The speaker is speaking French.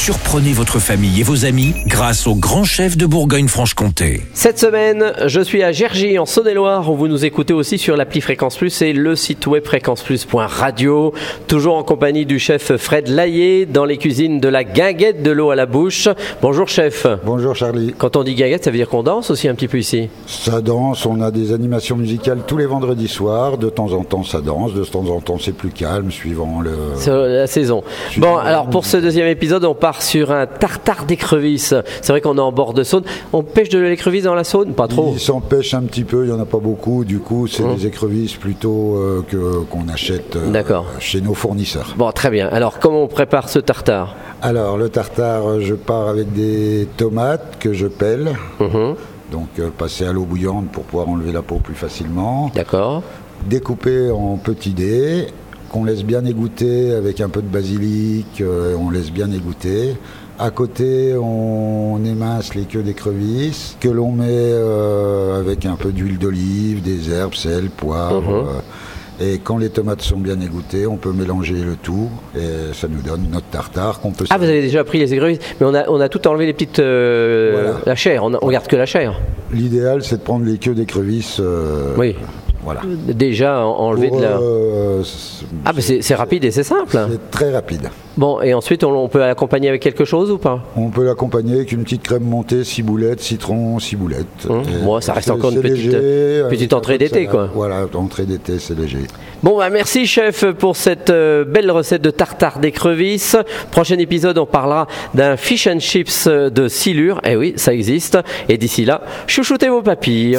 Surprenez votre famille et vos amis grâce au grand chef de Bourgogne-Franche-Comté. Cette semaine, je suis à Gergy en Saône-et-Loire où vous nous écoutez aussi sur l'appli Fréquence Plus et le site web fréquenceplus.radio. Toujours en compagnie du chef Fred Laillé dans les cuisines de la guinguette de l'eau à la bouche. Bonjour chef. Bonjour Charlie. Quand on dit guinguette, ça veut dire qu'on danse aussi un petit peu ici? Ça danse, on a des animations musicales tous les vendredis soirs. De temps en temps ça danse, de temps en temps c'est plus calme suivant le... La saison. Bon, alors pour ce deuxième épisode, on part sur un tartare d'écrevisses. C'est vrai qu'on est en bord de Saône. On pêche de l'écrevisse dans la Saône Pas trop. Ils s'en pêchent un petit peu, il n'y en a pas beaucoup. Du coup, c'est Hum. des écrevisses plutôt euh, que, qu'on achète euh, chez nos fournisseurs. Bon, très bien. Alors comment on prépare ce tartare? Alors, le tartare, je pars avec des tomates que je pèle. Mhm. Donc, euh, passer à l'eau bouillante pour pouvoir enlever la peau plus facilement. D'accord. découpé en petits dés, qu'on laisse bien égoutter avec un peu de basilic, euh, on laisse bien égoutter. À côté, on émince les queues d'écrevisses, que l'on met euh, avec un peu d'huile d'olive, des herbes, sel, poivre. Mhm. euh, et quand les tomates sont bien égouttées, on peut mélanger le tout et ça nous donne notre tartare qu'on peut Ah, vous avez déjà pris les écrevisses, mais on a, on a tout enlevé les petites. euh, Voilà. La chair, on, on garde que la chair. L'idéal, c'est de prendre les queues d'écrevisses. euh, Oui. Voilà. Déjà en- enlevé de la. euh, Ah, mais c'est rapide et c'est simple. c'est très rapide. Bon, et ensuite on, on peut l'accompagner avec quelque chose ou pas? On peut l'accompagner avec une petite crème montée, ciboulette, citron, ciboulette. Hum, Et bon, ça reste encore une petite- léger, petite avec un entrée d'été, quoi. Voilà, entrée d'été, c'est léger. Bon, bah, merci chef pour cette euh, belle recette de tartare d'écrevisses. Prochain épisode, on parlera d'un fish and chips euh, de silure. Eh oui, ça existe. Et d'ici là, chouchoutez vos papilles.